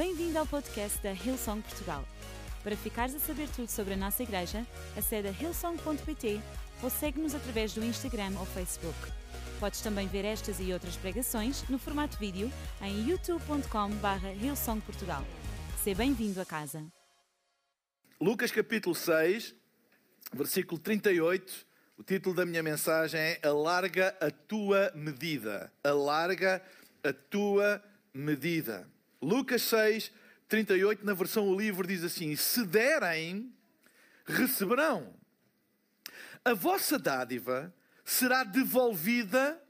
Bem-vindo ao podcast da Hillsong Portugal. Para ficares a saber tudo sobre a nossa igreja, acede a hillsong.pt ou segue-nos através do Instagram ou Facebook. Podes também ver estas e outras pregações no formato vídeo em youtube.com.br hillsongportugal. Seja bem-vindo a casa. Lucas capítulo 6, versículo 38. O título da minha mensagem é Alarga a tua medida. Alarga a tua medida. Lucas 6, 38, na versão o livro, diz assim: Se derem, receberão. A vossa dádiva será devolvida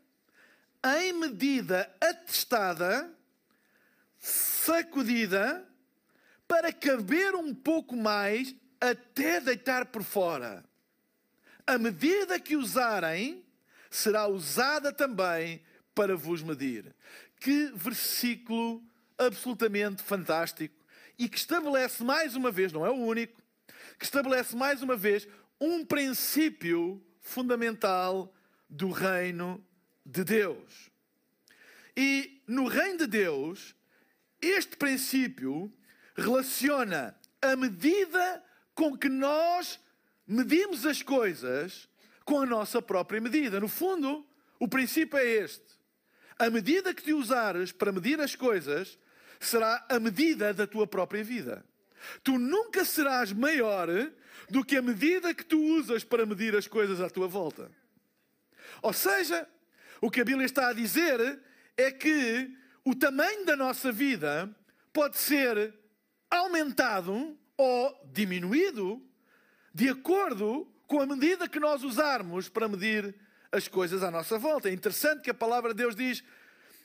em medida atestada, sacudida, para caber um pouco mais até deitar por fora. A medida que usarem será usada também para vos medir. Que versículo absolutamente fantástico e que estabelece mais uma vez, não é o único, que estabelece mais uma vez um princípio fundamental do reino de Deus. E no reino de Deus, este princípio relaciona a medida com que nós medimos as coisas com a nossa própria medida. No fundo, o princípio é este. A medida que te usares para medir as coisas será a medida da tua própria vida. Tu nunca serás maior do que a medida que tu usas para medir as coisas à tua volta. Ou seja, o que a Bíblia está a dizer é que o tamanho da nossa vida pode ser aumentado ou diminuído de acordo com a medida que nós usarmos para medir as coisas à nossa volta. É interessante que a palavra de Deus diz: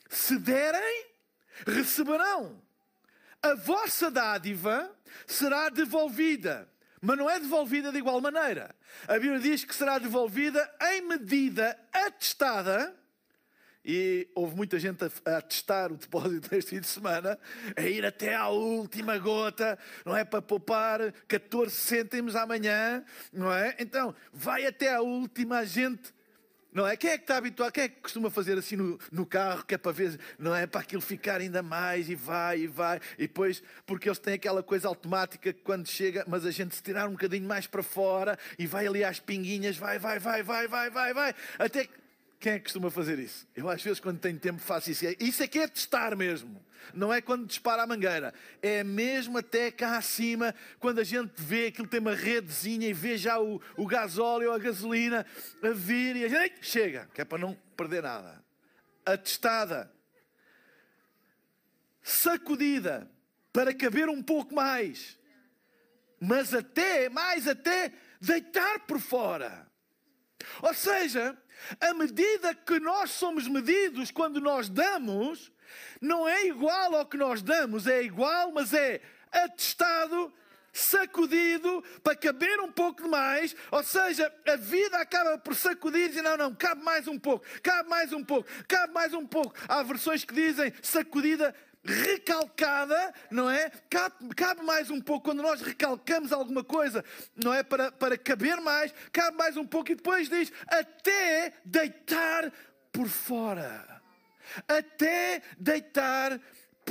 se derem, receberão. A vossa dádiva será devolvida, mas não é devolvida de igual maneira. A Bíblia diz que será devolvida em medida atestada. E houve muita gente a, testar o depósito deste fim de semana, a ir até à última gota, não é? Para poupar 14 cêntimos amanhã, não é? Então, vai até à última, a gente não é? Quem é que está habituado? Quem é que costuma fazer assim no, no carro, que é para ver, não é? Para aquilo ficar ainda mais e vai e vai. E depois, porque eles têm aquela coisa automática que quando chega, mas a gente se tirar um bocadinho mais para fora e vai ali às pinguinhas, vai, vai, vai, vai, vai, vai, vai. Até que quem é que costuma fazer isso? Eu às vezes quando tenho tempo faço isso. Isso é que é testar mesmo. Não é quando dispara a mangueira. É mesmo até cá acima, quando a gente vê aquilo tem uma redezinha e vê já o, o gasóleo, a gasolina a vir e a gente chega, que é para não perder nada. Atestada. Sacudida para caber um pouco mais. Mas até, mais até, deitar por fora. Ou seja, a medida que nós somos medidos quando nós damos, não é igual ao que nós damos, é igual, mas é atestado, sacudido, para caber um pouco mais, ou seja, a vida acaba por sacudir e não, não, cabe mais um pouco, cabe mais um pouco, cabe mais um pouco. Há versões que dizem sacudida recalcada, não é? Cabe, cabe, mais um pouco, quando nós recalcamos alguma coisa, não é? Para, para caber mais, cabe mais um pouco e depois diz até deitar por fora. Até deitar por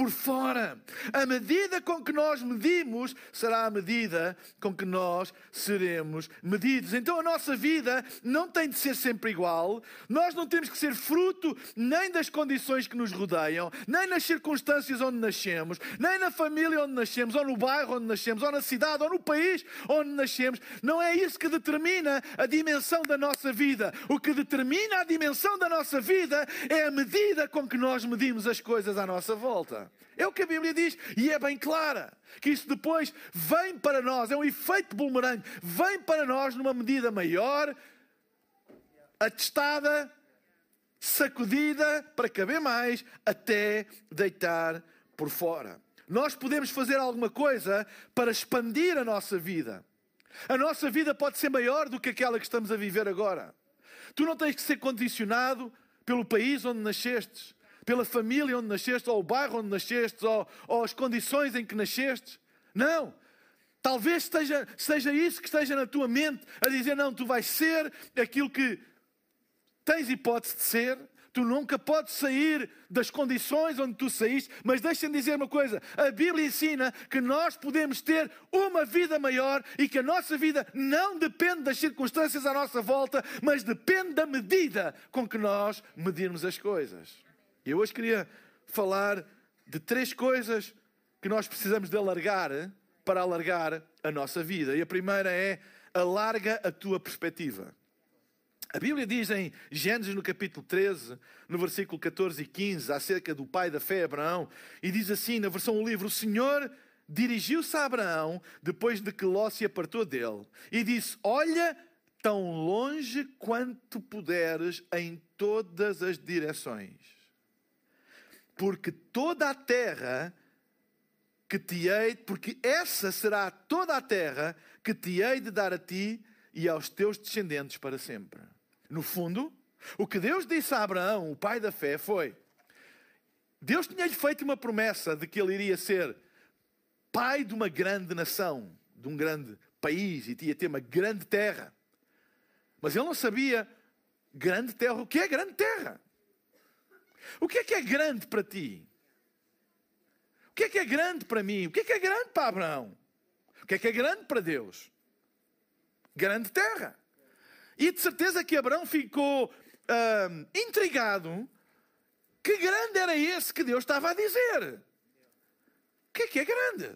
fora. A medida com que nós medimos será a medida com que nós seremos medidos. Então a nossa vida não tem de ser sempre igual. Nós não temos que ser fruto nem das condições que nos rodeiam, nem nas circunstâncias onde nascemos, nem na família onde nascemos, ou no bairro onde nascemos, ou na cidade, ou no país onde nascemos. Não é isso que determina a dimensão da nossa vida. O que determina a dimensão da nossa vida é a medida com que nós medimos as coisas à nossa volta. É o que a Bíblia diz e é bem clara. Que isso depois vem para nós, é um efeito boomerang, vem para nós numa medida maior, atestada, sacudida, para caber mais, até deitar por fora. Nós podemos fazer alguma coisa para expandir a nossa vida. A nossa vida pode ser maior do que aquela que estamos a viver agora. Tu não tens que ser condicionado pelo país onde nascestes pela família onde nasceste, ou o bairro onde nasceste, ou, ou as condições em que nasceste. Não. Talvez esteja, seja isso que esteja na tua mente, a dizer: não, tu vais ser aquilo que tens hipótese de ser, Tu nunca podes sair das condições onde tu saíste, mas deixa-me dizer uma coisa: a Bíblia ensina que nós podemos ter uma vida maior e que a nossa vida não depende das circunstâncias à nossa volta, mas depende da medida com que nós medirmos as coisas. Eu hoje queria falar de três coisas que nós precisamos de alargar para alargar a nossa vida. E a primeira é alarga a tua perspectiva. A Bíblia diz em Gênesis, no capítulo 13, no versículo 14 e 15, acerca do pai da fé, Abraão, e diz assim na versão do livro: O Senhor dirigiu-se a Abraão depois de que Ló se apartou dele e disse: Olha tão longe quanto puderes em todas as direções, porque toda a terra que te hei, porque essa será toda a terra que te hei de dar a ti e aos teus descendentes para sempre. No fundo, o que Deus disse a Abraão, o pai da fé, foi: Deus tinha-lhe feito uma promessa de que ele iria ser pai de uma grande nação, de um grande país, e ia ter uma grande terra. Mas ele não sabia grande terra. O que é grande terra? O que é que é grande para ti? O que é que é grande para mim? O que é que é grande para Abraão? O que é que é grande para Deus? Grande terra. E de certeza que Abraão ficou uh, intrigado. Que grande era esse que Deus estava a dizer? O que é que é grande?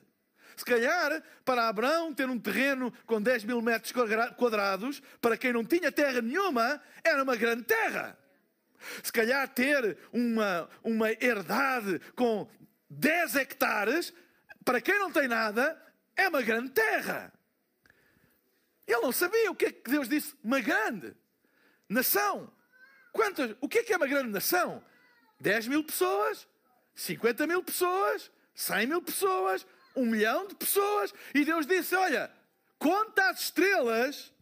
Se calhar, para Abraão ter um terreno com 10 mil metros quadrados, para quem não tinha terra nenhuma, era uma grande terra. Se calhar ter uma, uma herdade com 10 hectares, para quem não tem nada, é uma grande terra. Ele não sabia o que é que Deus disse. Uma grande nação. Quantas, o que é que é uma grande nação? 10 mil pessoas, 50 mil pessoas, 100 mil pessoas, um milhão de pessoas. E Deus disse: Olha, conta as estrelas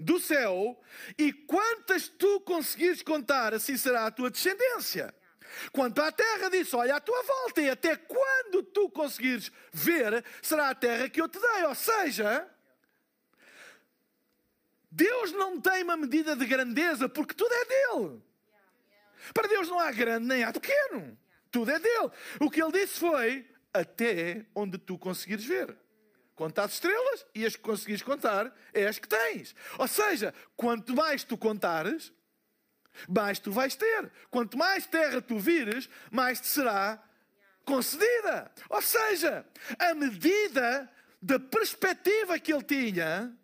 do céu e quantas tu conseguires contar, assim será a tua descendência. Quanto à terra, disse: Olha à tua volta, e até quando tu conseguires ver, será a terra que eu te dei. Ou seja, Deus não tem uma medida de grandeza porque tudo é dele. Para Deus não há grande nem há pequeno. Tudo é dele. O que ele disse foi até onde tu conseguires ver. Conta as estrelas e as que conseguires contar é as que tens. Ou seja, quanto mais tu contares, mais tu vais ter. Quanto mais terra tu vires, mais te será concedida. Ou seja, a medida da perspectiva que ele tinha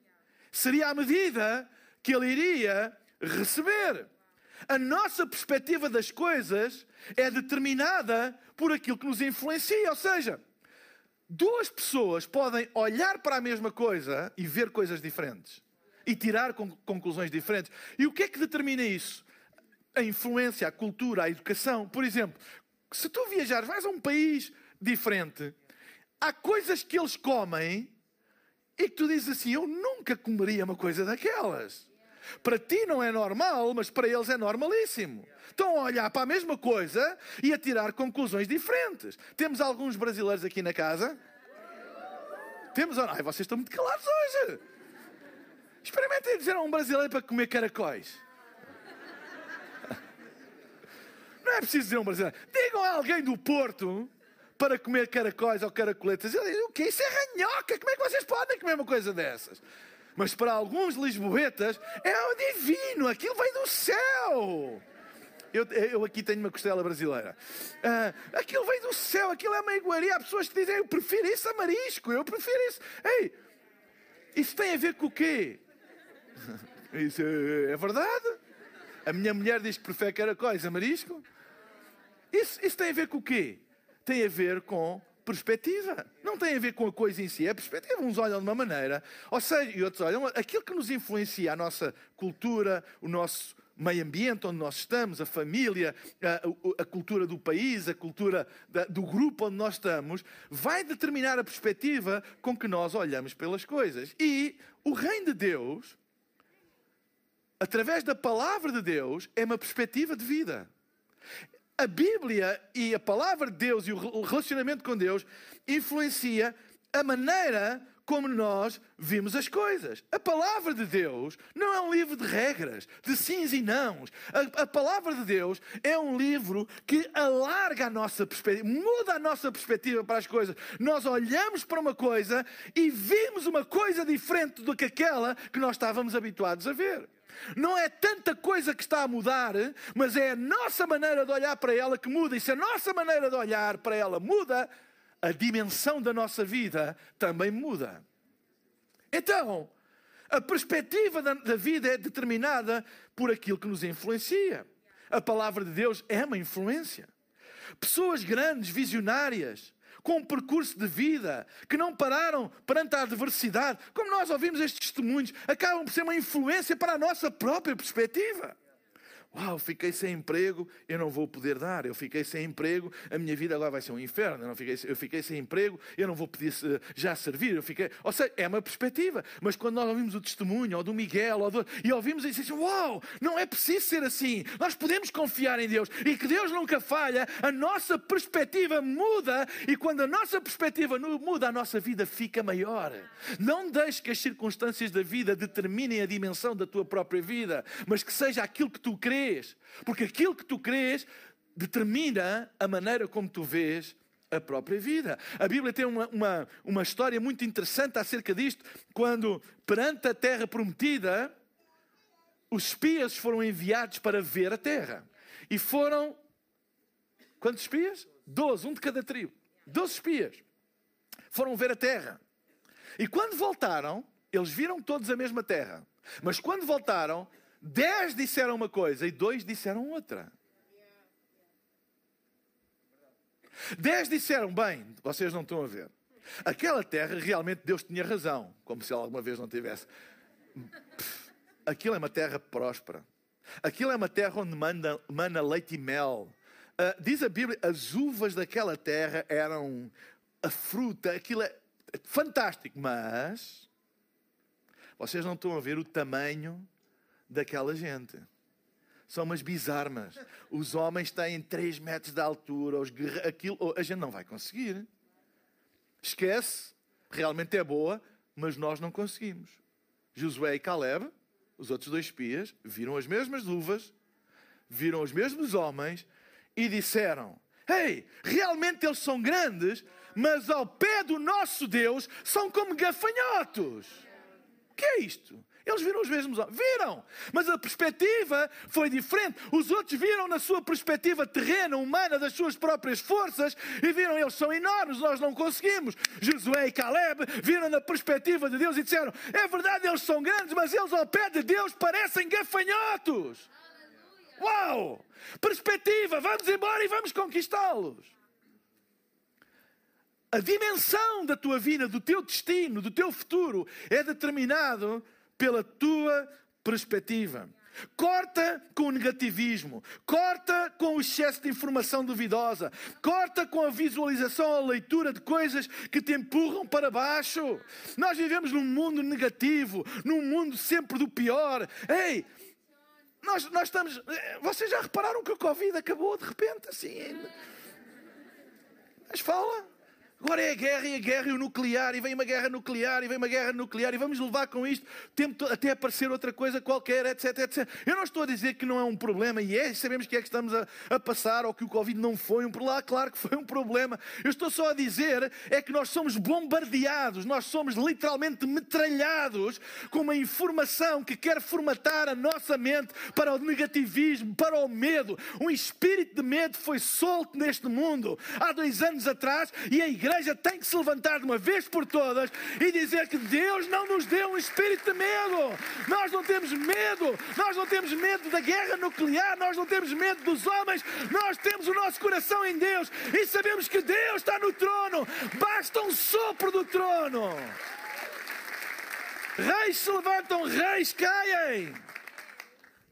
seria a medida que ele iria receber. A nossa perspectiva das coisas é determinada por aquilo que nos influencia. Ou seja, duas pessoas podem olhar para a mesma coisa e ver coisas diferentes e tirar conclusões diferentes. E o que é que determina isso? A influência, a cultura, a educação. Por exemplo, se tu viajares, vais a um país diferente, há coisas que eles comem e que tu dizes assim: Eu nunca comeria uma coisa daquelas. Para ti não é normal, mas para eles é normalíssimo. Estão a olhar para a mesma coisa e a tirar conclusões diferentes. Temos alguns brasileiros aqui na casa? Temos. Ai, vocês estão muito calados hoje. Experimentem dizer a um brasileiro para comer caracóis. Não é preciso dizer a um brasileiro. Digam a alguém do Porto para comer caracóis ou caracoletas. Eu digo, o que? Isso é ranhoca. Como é que vocês podem comer uma coisa dessas? Mas para alguns lisboetas é o divino. Aquilo vem do céu. Eu, eu, aqui tenho uma costela brasileira. Uh, aquilo vem do céu, aquilo é uma iguaria. Há pessoas que dizem, eu prefiro isso a marisco, eu prefiro isso. Ei, isso tem a ver com o quê? Isso é, é verdade. A minha mulher diz que prefere caracóis a marisco. Isso, isso tem a ver com o quê? tem a ver com perspectiva. Não tem a ver com a coisa em si. É perspectiva. Uns olham de uma maneira, ou seja, e outros olham. Aquilo que nos influencia a nossa cultura, o nosso meio ambiente onde nós estamos, a família, a, a cultura do país, a cultura da, do grupo onde nós estamos, vai determinar a perspectiva com que nós olhamos pelas coisas. E o reino de Deus, através da palavra de Deus, é uma perspectiva de vida a Bíblia e a palavra de Deus e o relacionamento com Deus influencia a maneira como nós vimos as coisas. A palavra de Deus não é um livro de regras, de sims e nãos. A, a palavra de Deus é um livro que alarga a nossa perspectiva, muda a nossa perspectiva para as coisas. Nós olhamos para uma coisa e vimos uma coisa diferente do que aquela que nós estávamos habituados a ver. Não é tanta coisa que está a mudar, mas é a nossa maneira de olhar para ela que muda. E se a nossa maneira de olhar para ela muda, a dimensão da nossa vida também muda. Então, a perspectiva da, da, vida é determinada por aquilo que nos influencia. A palavra de Deus é uma influência. Pessoas grandes, visionárias, com um percurso de vida, que não pararam perante a adversidade, como nós ouvimos estes testemunhos, acabam por ser uma influência para a nossa própria perspectiva. Uau, fiquei sem emprego, eu não vou poder dar. Eu fiquei sem emprego, a minha vida agora vai ser um inferno. Eu, não fiquei, eu fiquei sem emprego, eu não vou poder já servir. Eu fiquei, ou seja, é uma perspectiva. Mas quando nós ouvimos o testemunho, ou do Miguel, ou do, e ouvimos e dizemos, uau, não é preciso ser assim. Nós podemos confiar em Deus e que Deus nunca falha. A nossa perspectiva muda e quando a nossa perspectiva muda, a nossa vida fica maior. Não deixe que as circunstâncias da vida determinem a dimensão da tua própria vida, mas que seja aquilo que tu crês crês. Porque aquilo que tu crês determina a maneira como tu vês a própria vida. A Bíblia tem uma, uma, uma história muito interessante acerca disto, quando perante a terra prometida, os espias foram enviados para ver a terra. E foram. Quantos espias? Doze, um de cada tribo. Doze espias. Foram ver a terra. E quando voltaram, eles viram todos a mesma terra. Mas quando voltaram, Dez disseram uma coisa e dois disseram outra. Dez disseram, bem, vocês não estão a ver. Aquela terra, realmente Deus tinha razão, como se alguma vez não tivesse. Aquilo é uma terra próspera. Aquilo é uma terra onde manda, mana leite e mel. Uh, diz a Bíblia, as uvas daquela terra eram a fruta, aquilo é fantástico, mas vocês não estão a ver o tamanho daquela gente. São umas bizarmas. Os homens têm 3 metros de altura, os guerre... aquilo a gente não vai conseguir. Esquece, realmente é boa, mas nós não conseguimos. Josué e Caleb, os outros dois espias, viram as mesmas uvas, viram os mesmos homens e disseram: Ei, realmente eles são grandes, mas ao pé do nosso Deus são como gafanhotos. O que é isto? Eles viram os mesmos homens. Viram! Mas a perspectiva foi diferente. Os outros viram na sua perspectiva terrena, humana, das suas próprias forças, e viram, eles são enormes, nós não conseguimos. Josué e Caleb viram na perspectiva de Deus e disseram: é verdade, eles são grandes, mas eles ao pé de Deus parecem gafanhotos. Uau! Perspectiva, vamos embora e vamos conquistá-los. A dimensão da tua vida, do teu destino, do teu futuro é determinado pela tua perspectiva. Corta com o negativismo, corta com o excesso de informação duvidosa, corta com a visualização ou a leitura de coisas que te empurram para baixo. Nós vivemos num mundo negativo, num mundo sempre do pior. Ei, nós, nós estamos. Vocês já repararam que o Covid acabou de repente assim? Mas fala. Agora é a guerra e a guerra e o nuclear, e vem uma guerra nuclear, e vem uma guerra nuclear, e vamos levar com isto tempo até aparecer outra coisa qualquer, etc, etc. Eu não estou a dizer que não é um problema, e é, sabemos que é que estamos a, a passar, ou que o Covid não foi um problema, claro que foi um problema. Eu estou só a dizer é que nós somos bombardeados, nós somos literalmente metralhados com uma informação que quer formatar a nossa mente para o negativismo, para o medo. Um espírito de medo foi solto neste mundo há dois anos atrás, e a igreja igreja tem que se levantar de uma vez por todas e dizer que Deus não nos deu um espírito de medo. Nós não temos medo, nós não temos medo da guerra nuclear, nós não temos medo dos homens, nós temos o nosso coração em Deus e sabemos que Deus está no trono. Basta um sopro do trono. Reis se levantam, reis caem.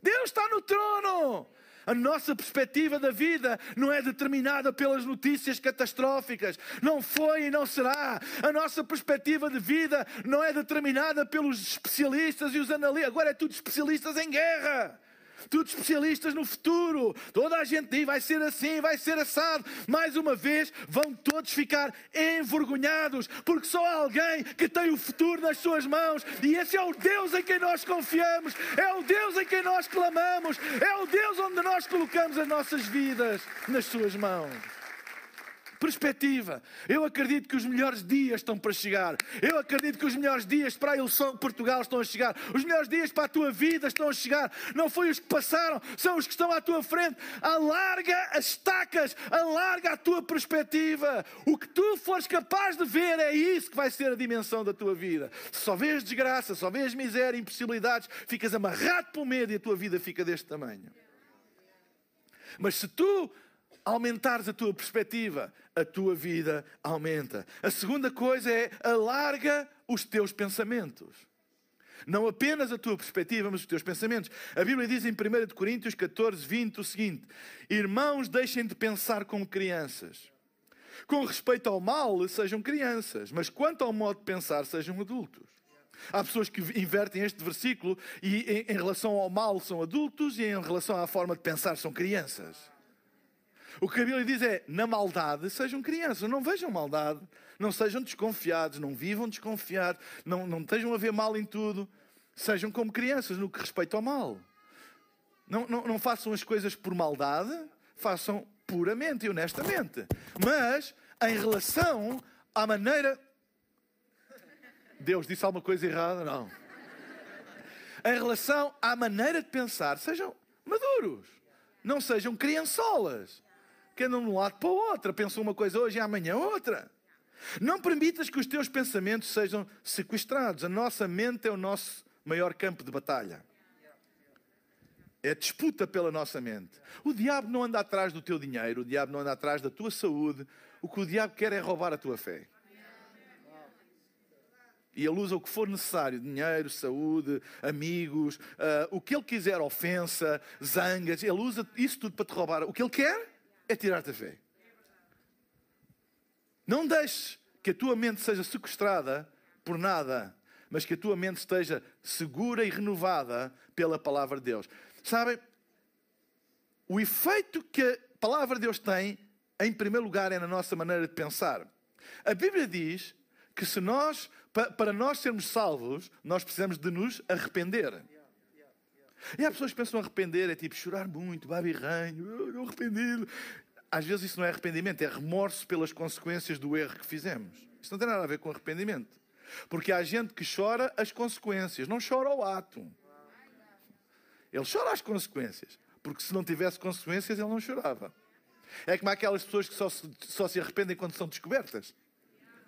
Deus está no trono. A nossa perspectiva da vida não é determinada pelas notícias catastróficas. Não foi e não será. A nossa perspectiva de vida não é determinada pelos especialistas e os analistas. Agora é tudo especialistas em guerra. Tudo especialistas no futuro. Toda a gente diz vai ser assim, vai ser assado. Mais uma vez, vão todos ficar envergonhados, porque só há alguém que tem o futuro nas suas mãos. E esse é o Deus em quem nós confiamos, é o Deus em quem nós clamamos, é o Deus onde nós colocamos as nossas vidas nas suas mãos perspectiva. Eu acredito que os melhores dias estão para chegar. Eu acredito que os melhores dias para a ilusão de Portugal estão a chegar. Os melhores dias para a tua vida estão a chegar. Não foi os que passaram, são os que estão à tua frente. Alarga as estacas, alarga a tua perspectiva. O que tu fores capaz de ver é isso que vai ser a dimensão da tua vida. Só vês desgraça, só vês miséria, impossibilidades, ficas amarrado pelo medo e a tua vida fica deste tamanho. Mas se tu aumentares a tua perspectiva, a tua vida aumenta. A segunda coisa é alarga os teus pensamentos. Não apenas a tua perspectiva, mas os teus pensamentos. A Bíblia diz em 1 Coríntios 14, 20 o seguinte: Irmãos, deixem de pensar como crianças. Com respeito ao mal, sejam crianças, mas quanto ao modo de pensar, sejam adultos. Há pessoas que invertem este versículo e, em, em relação ao mal, são adultos e, em relação à forma de pensar, são crianças. O que a Bíblia diz é: na maldade sejam crianças, não vejam maldade, não sejam desconfiados, não vivam desconfiados, não, não estejam a ver mal em tudo, sejam como crianças no que respeita ao mal. Não, não, não façam as coisas por maldade, façam puramente e honestamente. Mas em relação à maneira. Deus disse alguma coisa errada? Não. Em relação à maneira de pensar, sejam maduros. Não sejam criançolas que andam de um lado para o outro, pensam uma coisa hoje e amanhã outra. Não permitas que os teus pensamentos sejam sequestrados. A nossa mente é o nosso maior campo de batalha. É disputa pela nossa mente. O diabo não anda atrás do teu dinheiro, o diabo não anda atrás da tua saúde. O que o diabo quer é roubar a tua fé. E ele usa o que for necessário: dinheiro, saúde, amigos, uh, o que ele quiser, ofensa, zangas. Ele usa isso tudo para te roubar. O que ele quer é tirar-te a fé. Não deixes que a tua mente seja sequestrada por nada, mas que a tua mente esteja segura e renovada pela palavra de Deus. Sabem, o efeito que a palavra de Deus tem, em primeiro lugar, é na nossa maneira de pensar. A Bíblia diz que se nós, para nós sermos salvos, nós precisamos de nos arrepender. E há pessoas pensam arrepender, é tipo chorar muito, babirranho, eu arrependido. Às vezes isso não é arrependimento, é remorso pelas consequências do erro que fizemos. Isso não tem nada a ver com arrependimento. Porque há gente que chora as consequências, não chora o ato. Ele chora as consequências. Porque se não tivesse consequências, ele não chorava. É como aquelas pessoas que só se, só se arrependem quando são descobertas.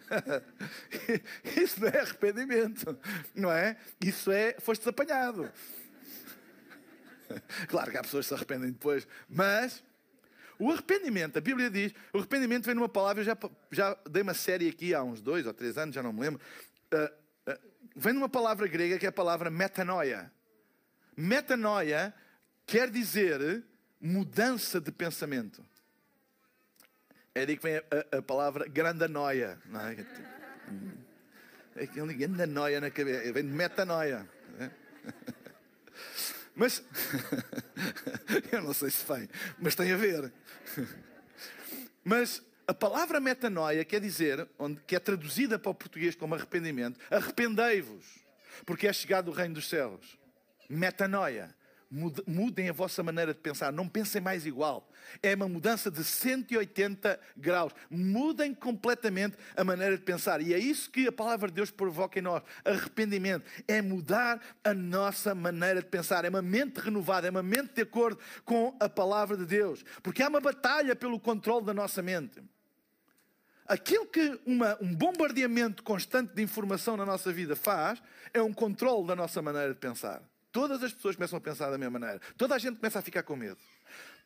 Isso não é arrependimento, não é? Isso é, foste apanhado. Claro que há pessoas que se arrependem depois, mas o arrependimento, a Bíblia diz, o arrependimento vem numa palavra, eu já, já dei uma série aqui há uns dois ou três anos, já não me lembro, uh, uh, vem numa palavra grega que é a palavra metanoia. Metanoia quer dizer mudança de pensamento. É daí que vem a, a, a palavra grandanoia. Não é? É aquele grande noia na cabeça, vem de metanoia. É? Mas, eu não sei se vem, mas tem a ver. Mas a palavra metanoia quer dizer, onde, que é traduzida para o português como arrependimento, arrependei-vos, porque é chegado o reino dos céus. Metanoia. Mudem a vossa maneira de pensar, não pensem mais igual. É uma mudança de 180 graus. Mudem completamente a maneira de pensar. E é isso que a palavra de Deus provoca em nós: arrependimento. É mudar a nossa maneira de pensar. É uma mente renovada, é uma mente de acordo com a palavra de Deus. Porque há uma batalha pelo controle da nossa mente. Aquilo que uma, um bombardeamento constante de informação na nossa vida faz é um controle da nossa maneira de pensar. Todas as pessoas começam a pensar da mesma maneira. Toda a gente começa a ficar com medo.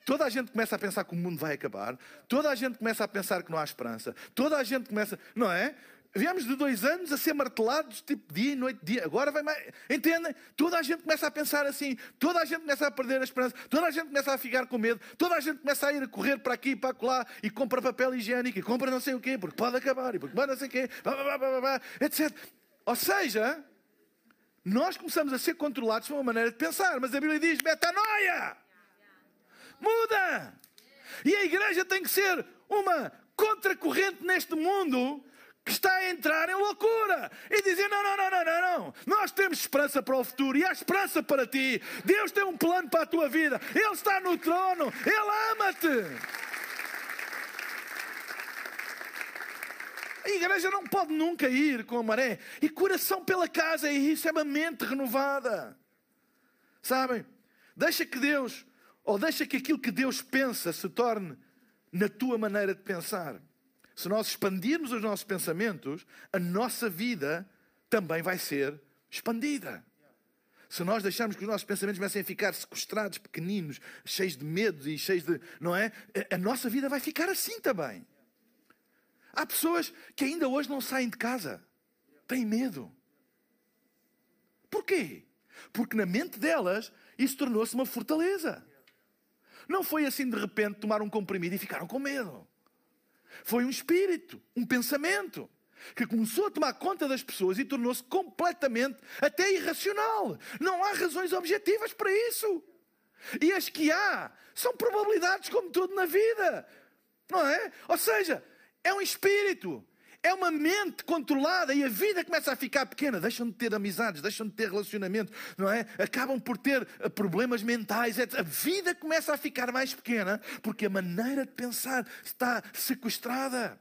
Toda a gente começa a pensar que o mundo vai acabar. Toda a gente começa a pensar que não há esperança. Toda a gente começa. Não é? Viemos de dois anos a ser martelados, tipo dia e noite, dia. Agora vai mais. Entendem? Toda a gente começa a pensar assim. Toda a gente começa a perder a esperança. Toda a gente começa a ficar com medo. Toda a gente começa a ir a correr para aqui e para lá e compra papel higiênico e compra não sei o quê, porque pode acabar e porque pode não sei o quê, blá, blá, blá, etc. Ou seja, nós começamos a ser controlados por uma maneira de pensar. Mas a Bíblia diz: metanoia! Muda! E a igreja tem que ser uma contracorrente neste mundo que está a entrar em loucura e dizer: não, não, não, não, não, não. Nós temos esperança para o futuro e há esperança para ti. Deus tem um plano para a tua vida. Ele está no trono. Ele ama-te. A igreja não pode nunca ir com a maré. E coração pela casa é isso, é uma mente renovada. Sabem? Deixa que Deus, ou deixa que aquilo que Deus pensa se torne na tua maneira de pensar. Se nós expandirmos os nossos pensamentos, a nossa vida também vai ser expandida. Se nós deixarmos que os nossos pensamentos comecem a ficar sequestrados, pequeninos, cheios de medo e cheios de. Não é? A nossa vida vai ficar assim também. Há pessoas que ainda hoje não saem de casa. Têm medo. Porquê? Porque na mente delas isso tornou-se uma fortaleza. Não foi assim de repente tomar um comprimido e ficaram com medo. Foi um espírito, um pensamento, que começou a tomar conta das pessoas e tornou-se completamente até irracional. Não há razões objetivas para isso. E as que há são probabilidades como tudo na vida. Não é? Ou seja, é um espírito. É uma mente controlada e a vida começa a ficar pequena. Deixam de ter amizades, deixam de ter relacionamento, não é? Acabam por ter eh, problemas mentais. A vida começa a ficar mais pequena porque a maneira de pensar está sequestrada.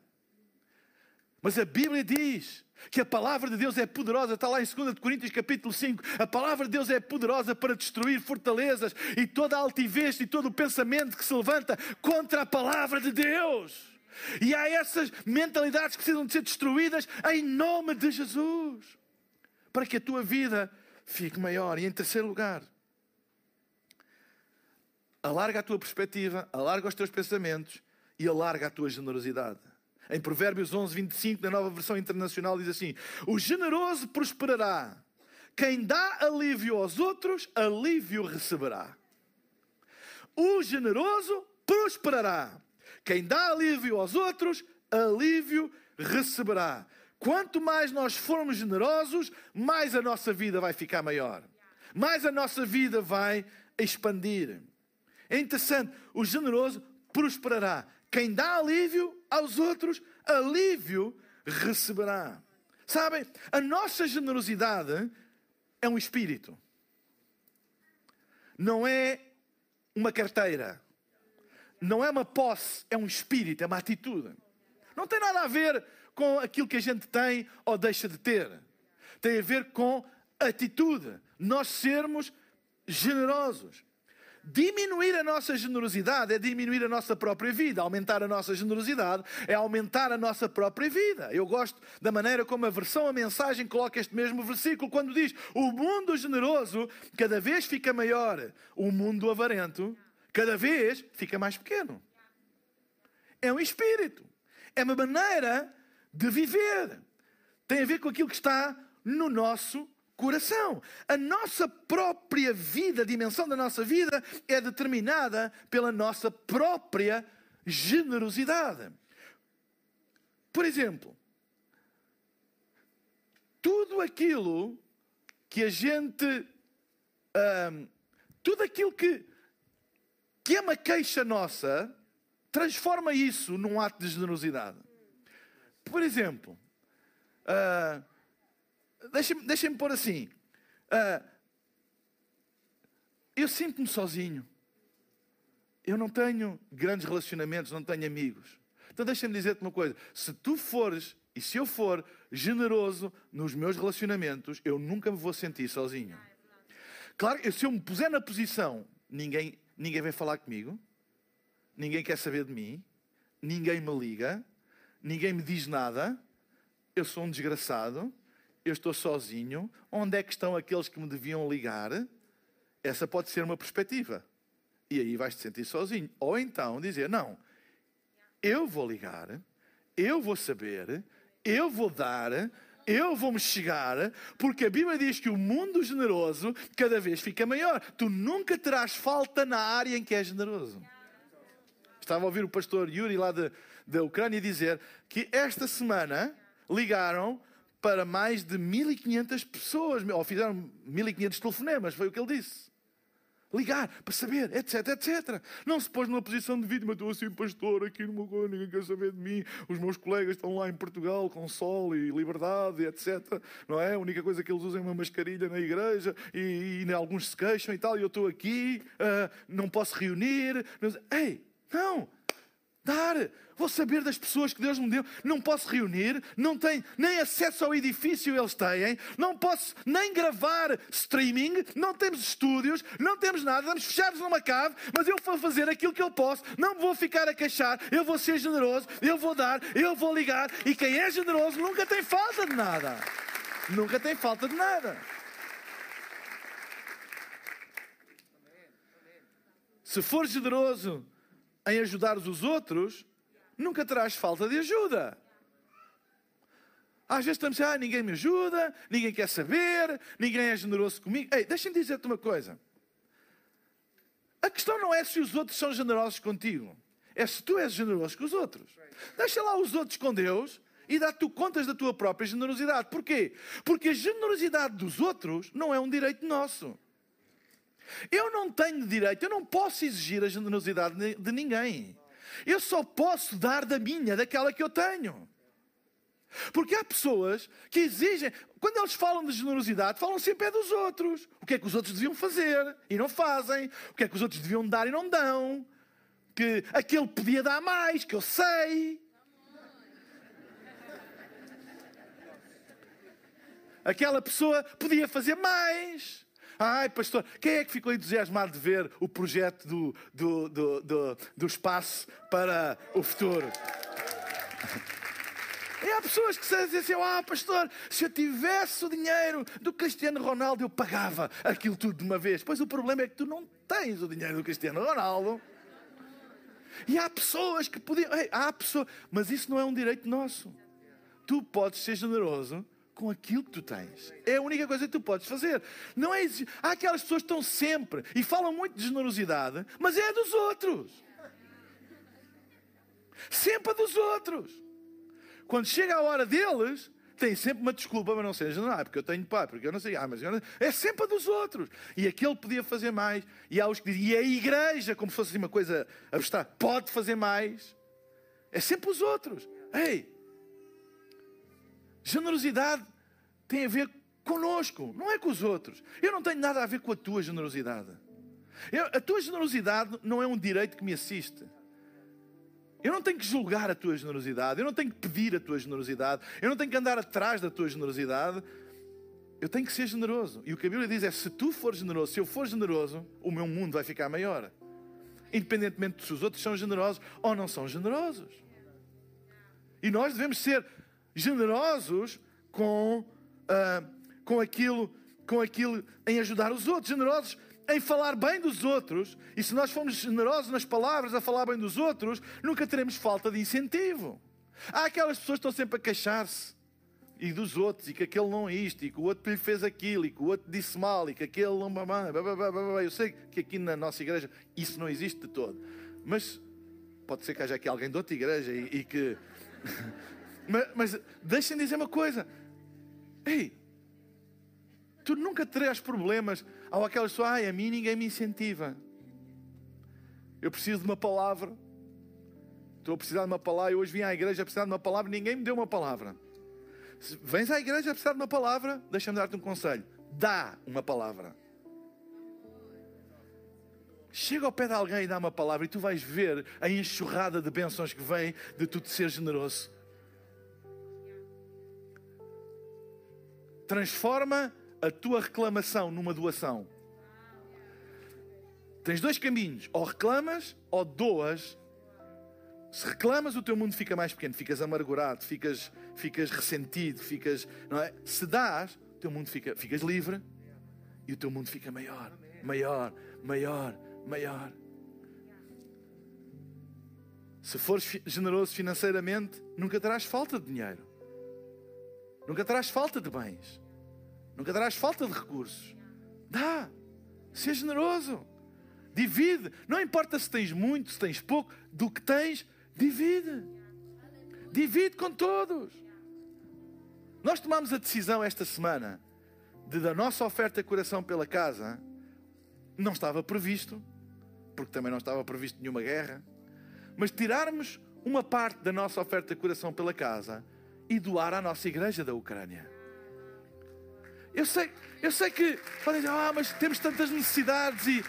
Mas a Bíblia diz que a palavra de Deus é poderosa, está lá em 2 Coríntios capítulo 5, a palavra de Deus é poderosa para destruir fortalezas e toda a altivez e todo o pensamento que se levanta contra a palavra de Deus. E há essas mentalidades que precisam de ser destruídas em nome de Jesus. Para que a tua vida fique maior. E em terceiro lugar, alarga a tua perspectiva, alarga os teus pensamentos e alarga a tua generosidade. Em Provérbios 11, 25, na nova versão internacional, diz assim: O generoso prosperará. Quem dá alívio aos outros, alívio receberá. O generoso prosperará. Quem dá alívio aos outros, alívio receberá. Quanto mais nós formos generosos, mais a nossa vida vai ficar maior. Mais a nossa vida vai expandir. É interessante, o generoso prosperará. Quem dá alívio aos outros, alívio receberá. Sabem, a nossa generosidade é um espírito. Não é uma carteira não é uma posse, é um espírito, é uma atitude. Não tem nada a ver com aquilo que a gente tem ou deixa de ter. Tem a ver com atitude. Nós sermos generosos. Diminuir a nossa generosidade é diminuir a nossa própria vida. Aumentar a nossa generosidade é aumentar a nossa própria vida. Eu gosto da maneira como a versão, a mensagem, coloca este mesmo versículo quando diz: O mundo generoso cada vez fica maior, o mundo avarento cada vez fica mais pequeno. É um espírito. É uma maneira de viver. Tem a ver com aquilo que está no nosso coração. A nossa própria vida, a dimensão da nossa vida, é determinada pela nossa própria generosidade. Por exemplo, tudo aquilo que a gente. Tudo aquilo que que é uma queixa nossa, transforma isso num ato de generosidade. Por exemplo, uh, deixem-me deixem pôr assim: uh, eu sinto-me sozinho. Eu não tenho grandes relacionamentos, não tenho amigos. Então deixa-me dizer-te uma coisa: se tu fores e se eu for generoso nos meus relacionamentos, eu nunca me vou sentir sozinho. Claro, se eu me puser na posição, ninguém ninguém vem falar comigo, ninguém quer saber de mim, ninguém me liga, ninguém me diz nada, eu sou um desgraçado, eu estou sozinho, onde é que estão aqueles que me deviam ligar? Essa pode ser uma perspectiva. E aí vais te sentir sozinho. Ou então dizer: não, eu vou ligar, eu vou saber, eu vou dar, eu vou-me chegar, porque a Bíblia diz que o mundo generoso cada vez fica maior. Tu nunca terás falta na área em que és generoso. Estava a ouvir o pastor Yuri lá da, da Ucrânia dizer que esta semana ligaram para mais de 1500 pessoas, ou fizeram 1500 telefonemas, foi o que ele disse. Ligar para saber, etc, etc. Não se pôs numa posição de vítima, estou assim, pastor, aqui no meu ninguém quer saber de mim. Os meus colegas estão lá em Portugal com sol e liberdade, etc. Não é? A única coisa que eles usam é uma mascarilha na igreja e, e alguns se queixam e tal, e eu estou aqui, uh, não posso reunir. Ei, não! Dar. Vou saber das pessoas que Deus me deu. Não posso reunir, não tenho nem acesso ao edifício eles têm, não posso nem gravar streaming, não temos estúdios, não temos nada, estamos fechados numa cave, mas eu vou fazer aquilo que eu posso, não vou ficar a queixar, eu vou ser generoso, eu vou dar, eu vou ligar, e quem é generoso nunca tem falta de nada. Nunca tem falta de nada. Se for generoso, em ajudar os outros, nunca terás falta de ajuda. Às vezes estamos ah, ninguém me ajuda, ninguém quer saber, ninguém é generoso comigo. Ei, deixa-me dizer-te uma coisa. A questão não é se os outros são generosos contigo, é se tu és generoso com os outros. Deixa lá os outros com Deus e dá-te contas da tua própria generosidade. Porquê? Porque a generosidade dos outros não é um direito nosso. Eu não tenho direito, eu não posso exigir a generosidade de ninguém. Eu só posso dar da minha, daquela que eu tenho. Porque há pessoas que exigem, quando eles falam de generosidade, falam sempre é dos outros. O que é que os outros deviam fazer e não fazem? O que é que os outros deviam dar e não dão? Que aquele podia dar mais, que eu sei. Aquela pessoa podia fazer mais. Ai, pastor, quem é que ficou entusiasmado de ver o projeto do, do, do, do, do espaço para o futuro? E há pessoas que dizem assim: Ah, pastor, se eu tivesse o dinheiro do Cristiano Ronaldo, eu pagava aquilo tudo de uma vez. Pois o problema é que tu não tens o dinheiro do Cristiano Ronaldo. E há pessoas que podiam. Ei, há pessoas. Mas isso não é um direito nosso. Tu podes ser generoso com aquilo que tu tens. É a única coisa que tu podes fazer. Não é Há aquelas pessoas que estão sempre e falam muito de generosidade, mas é dos outros. Sempre a dos outros. Quando chega a hora deles, tem sempre uma desculpa para não ser generoso. Ah, porque eu tenho pai, porque eu não sei. Ah, mas eu não... É sempre a dos outros. E aquele podia fazer mais. E há os que dizem, e a igreja, como se fosse uma coisa abstrata, pode fazer mais. É sempre os outros. Ei, Generosidade tem a ver conosco, não é com os outros. Eu não tenho nada a ver com a tua generosidade. Eu, a tua generosidade não é um direito que me assiste. Eu não tenho que julgar a tua generosidade, eu não tenho que pedir a tua generosidade, eu não tenho que andar atrás da tua generosidade. Eu tenho que ser generoso. E o que a Bíblia diz é: se tu fores generoso, se eu for generoso, o meu mundo vai ficar maior. Independentemente de se os outros são generosos ou não são generosos. E nós devemos ser generosos com, uh, com, aquilo, com aquilo em ajudar os outros, generosos em falar bem dos outros. E se nós formos generosos nas palavras a falar bem dos outros, nunca teremos falta de incentivo. Há aquelas pessoas que estão sempre a queixar-se e dos outros, e que aquele não é isto, e que o outro lhe fez aquilo, e que o outro disse mal, e que aquele não. Eu sei que aqui na nossa igreja isso não existe de todo. Mas pode ser que haja aqui alguém de outra igreja e, e que. Mas, mas deixem-me dizer uma coisa. Ei, tu nunca terás problemas ao aquela pessoa, ai, a mim ninguém me incentiva. Eu preciso de uma palavra. Estou a precisar de uma palavra. Eu hoje vim à igreja a precisar de uma palavra, ninguém me deu uma palavra. Se vens à igreja a precisar de uma palavra, deixa-me dar-te um conselho. Dá uma palavra. Chega ao pé de alguém e dá uma palavra e tu vais ver a enxurrada de bênçãos que vem de tu te ser generoso. Transforma a tua reclamação numa doação. Tens dois caminhos: ou reclamas ou doas. Se reclamas, o teu mundo fica mais pequeno, ficas amargurado, ficas, ficas ressentido, ficas. Não é? Se dás, o teu mundo fica, ficas livre e o teu mundo fica maior, maior, maior, maior. Se fores generoso financeiramente, nunca terás falta de dinheiro. Nunca terás falta de bens. Nunca terás falta de recursos. Dá. Seja generoso. Divide. Não importa se tens muito, se tens pouco. Do que tens, divide. Divide com todos. Nós tomamos a decisão esta semana de da nossa oferta de coração pela casa, não estava previsto, porque também não estava previsto nenhuma guerra, mas tirarmos uma parte da nossa oferta de coração pela casa e doar à nossa igreja da Ucrânia. Eu sei, eu sei que podem dizer, ah, mas temos tantas necessidades e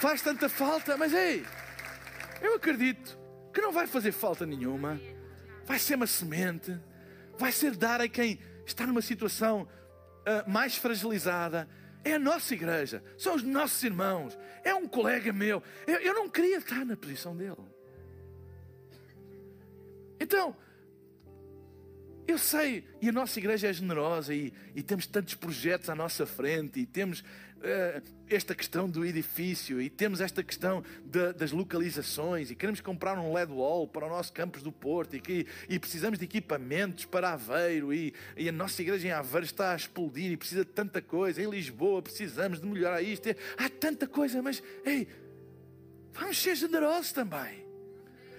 faz tanta falta, mas ei, eu acredito que não vai fazer falta nenhuma. Vai ser uma semente, vai ser dar a quem está numa situação uh, mais fragilizada. É a nossa igreja, são os nossos irmãos, é um colega meu. Eu, eu não queria estar na posição dele. Então, eu sei, e a nossa igreja é generosa e, e temos tantos projetos à nossa frente e temos uh, esta questão do edifício e temos esta questão de, das localizações e queremos comprar um LED wall para o nosso campus do Porto e, que, e precisamos de equipamentos para Aveiro e, e, a nossa igreja em Aveiro está a explodir e precisa de tanta coisa. Em Lisboa precisamos de melhorar isto. Há tanta coisa, mas ei, vamos ser generosos também.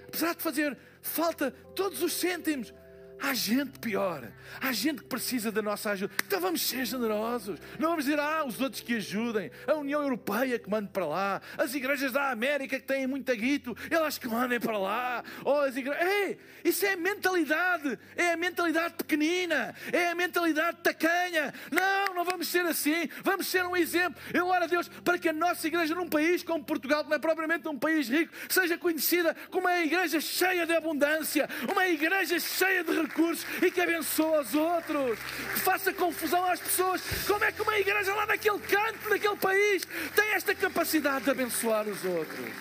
Apesar de fazer falta todos os cêntimos, Há gente pior, há gente que precisa da nossa ajuda. Então vamos ser generosos. Não vamos dizer, ah, os outros que ajudem, a União Europeia que mande para lá, as igrejas da América que têm muita guito, elas que mandem para lá. Ou as. Ei, isso é mentalidade, é a mentalidade pequenina, é a mentalidade tacanha. Não, não vamos ser assim, vamos ser um exemplo. Eu oro a Deus para que a nossa igreja, num país como Portugal, que não é propriamente um país rico, seja conhecida como uma igreja cheia de abundância, uma igreja cheia de recursos e que abençoe os outros, que faça confusão às pessoas. Como é que uma igreja lá naquele canto, naquele país, tem esta capacidade de abençoar os outros?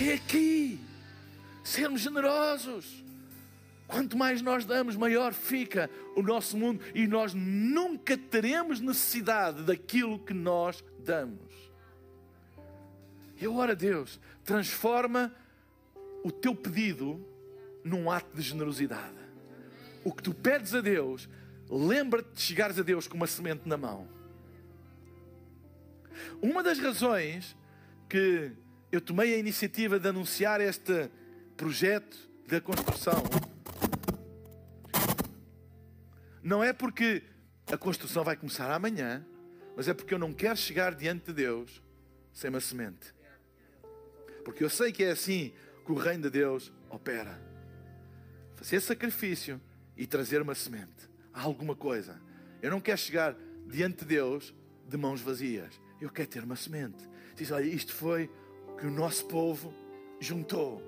É aqui, sermos generosos. Quanto mais nós damos, maior fica o nosso mundo e nós nunca teremos necessidade daquilo que nós damos. Eu oro a Deus, transforma o teu pedido num ato de generosidade. O que tu pedes a Deus, lembra-te de chegares a Deus com uma semente na mão. Uma das razões que eu tomei a iniciativa de anunciar este projeto da construção não é porque a construção vai começar amanhã, mas é porque eu não quero chegar diante de Deus sem uma semente. Porque eu sei que é assim que o reino de Deus opera fazer sacrifício e trazer uma semente, alguma coisa. Eu não quero chegar diante de Deus de mãos vazias. Eu quero ter uma semente. Diz: Olha, isto foi o que o nosso povo juntou.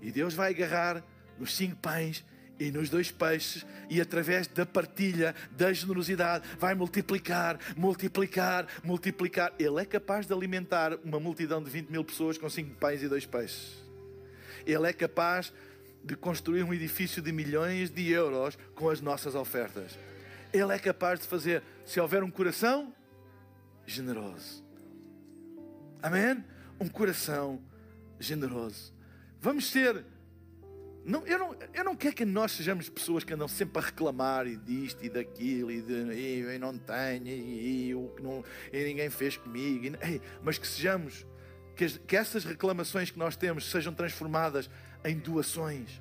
E Deus vai agarrar nos cinco pães e nos dois peixes, e através da partilha, da generosidade, vai multiplicar, multiplicar, multiplicar. Ele é capaz de alimentar uma multidão de 20 mil pessoas com cinco pães e dois peixes. Ele é capaz de construir um edifício de milhões de euros com as nossas ofertas. Ele é capaz de fazer, se houver um coração generoso. Amém? Um coração generoso. Vamos ser. Não, eu, não, eu não quero que nós sejamos pessoas que andam sempre a reclamar e disto e daquilo e, de, e eu não tenho e, e, não, e ninguém fez comigo. E, mas que sejamos, que, que essas reclamações que nós temos sejam transformadas em doações.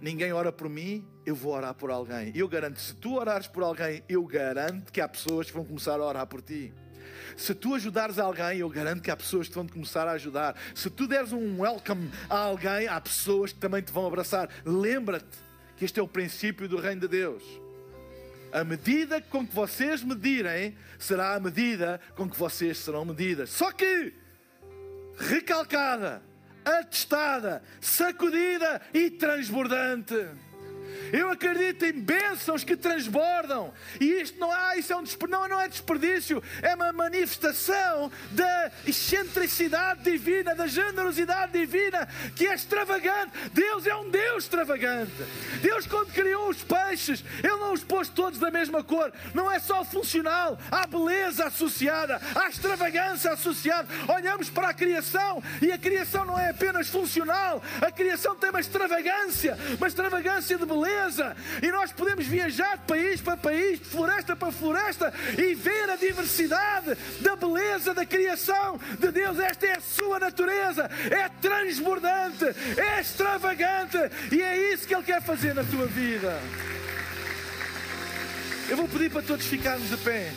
Ninguém ora por mim, eu vou orar por alguém. Eu garanto, se tu orares por alguém, eu garanto que há pessoas que vão começar a orar por ti. Se tu ajudares alguém, eu garanto que há pessoas que vão te começar a ajudar. Se tu deres um welcome a alguém, há pessoas que também te vão abraçar. Lembra-te que este é o princípio do reino de Deus. A medida com que vocês medirem será a medida com que vocês serão medidas. Só que, recalcada, atestada, sacudida e transbordante. Eu acredito em bênçãos que transbordam. E isto não, há, isso é um, não, não é desperdício, é uma manifestação da excentricidade divina, da generosidade divina, que é extravagante. Deus é um Deus extravagante. Deus, quando criou os peixes, Ele não os pôs todos da mesma cor. Não é só funcional, há beleza associada, há extravagância associada. Olhamos para a criação e a criação não é apenas funcional, a criação tem uma extravagância, uma extravagância de beleza natureza. E nós podemos viajar de país para país, de floresta para floresta e ver a diversidade da beleza da criação de Deus. Esta é a sua natureza. É transbordante, é extravagante e é isso que Ele quer fazer na tua vida. Eu vou pedir para todos ficarmos de pé.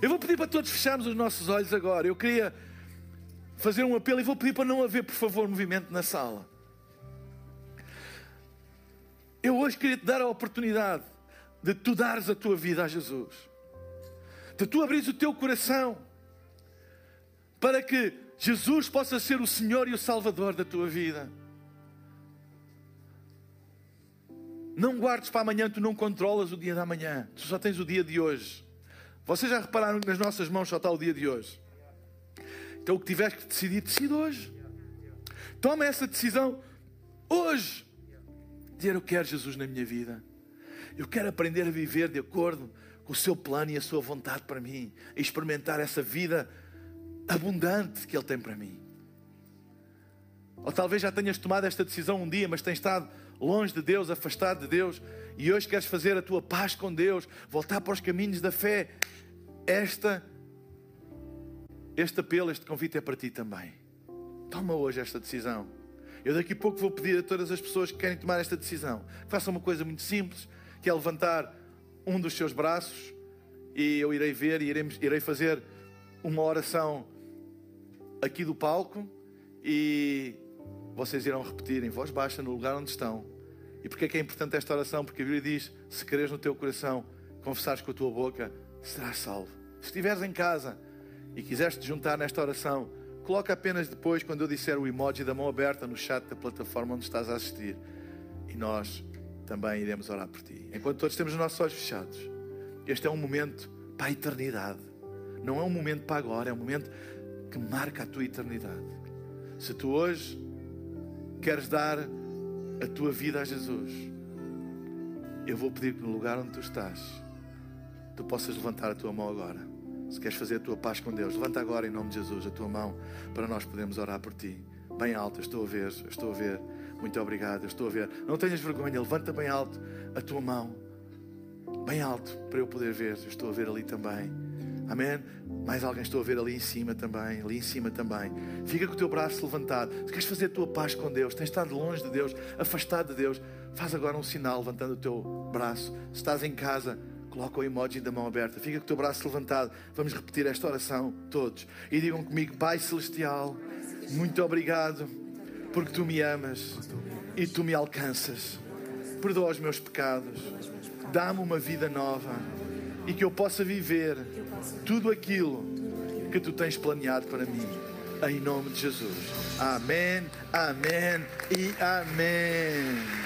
Eu vou pedir para todos fecharmos os nossos olhos agora. Eu queria fazer um apelo e vou pedir para não haver, por favor, movimento na sala. Eu hoje queria te dar a oportunidade de tu dares a tua vida a Jesus, de tu abrires o teu coração para que Jesus possa ser o Senhor e o Salvador da tua vida. Não guardes para amanhã, tu não controlas o dia da manhã, tu só tens o dia de hoje. Vocês já repararam que nas nossas mãos só está o dia de hoje? Então o que tiveres que decidir, decide hoje. Toma essa decisão hoje. Dizer eu quero Jesus na minha vida. Eu quero aprender a viver de acordo com o seu plano e a sua vontade para mim. E experimentar essa vida abundante que Ele tem para mim. Ou talvez já tenhas tomado esta decisão um dia, mas tens estado longe de Deus, afastado de Deus, e hoje queres fazer a tua paz com Deus, voltar para os caminhos da fé. Esta, este apelo, este convite é para ti também. Toma hoje esta decisão. Eu daqui a pouco vou pedir a todas as pessoas que querem tomar esta decisão que façam uma coisa muito simples, que é levantar um dos seus braços e eu irei ver e irei, irei fazer uma oração aqui do palco e vocês irão repetir em voz baixa no lugar onde estão. E porquê é que é importante esta oração? Porque a Bíblia diz: se creres no teu coração, confessares com a tua boca, serás salvo. Se estiveres em casa e quiseres te juntar nesta oração, coloca apenas depois, quando eu disser o emoji da mão aberta no chat da plataforma onde estás a assistir. E nós também iremos orar por ti. Enquanto todos temos os nossos olhos fechados, este é um momento para a eternidade. Não é um momento para agora, é um momento que marca a tua eternidade. Se tu hoje queres dar a tua vida a Jesus, eu vou pedir que no lugar onde tu estás, tu possas levantar a tua mão agora. Se queres fazer a tua paz com Deus, levanta agora em nome de Jesus a tua mão para nós podermos orar por ti. Bem alto, estou a ver, estou a ver. Muito obrigado, estou a ver. Não tenhas vergonha, levanta bem alto a tua mão. Bem alto para eu poder ver. Estou a ver ali também. Amém? Mais alguém estou a ver ali em cima também, ali em cima também. Fica com o teu braço levantado. Se queres fazer a tua paz com Deus, tens estado longe de Deus, afastado de Deus, faz agora um sinal levantando o teu braço. Se estás em casa, coloca o emoji da mão aberta. Fica com o teu braço levantado. Vamos repetir esta oração todos. E digam comigo, Pai Celestial, muito obrigado porque tu me amas e tu me alcanças. Perdoa os meus pecados. Dá-me uma vida nova e que eu possa viver tudo aquilo que tu tens planeado para mim. Em nome de Jesus. Amém, amém e amém.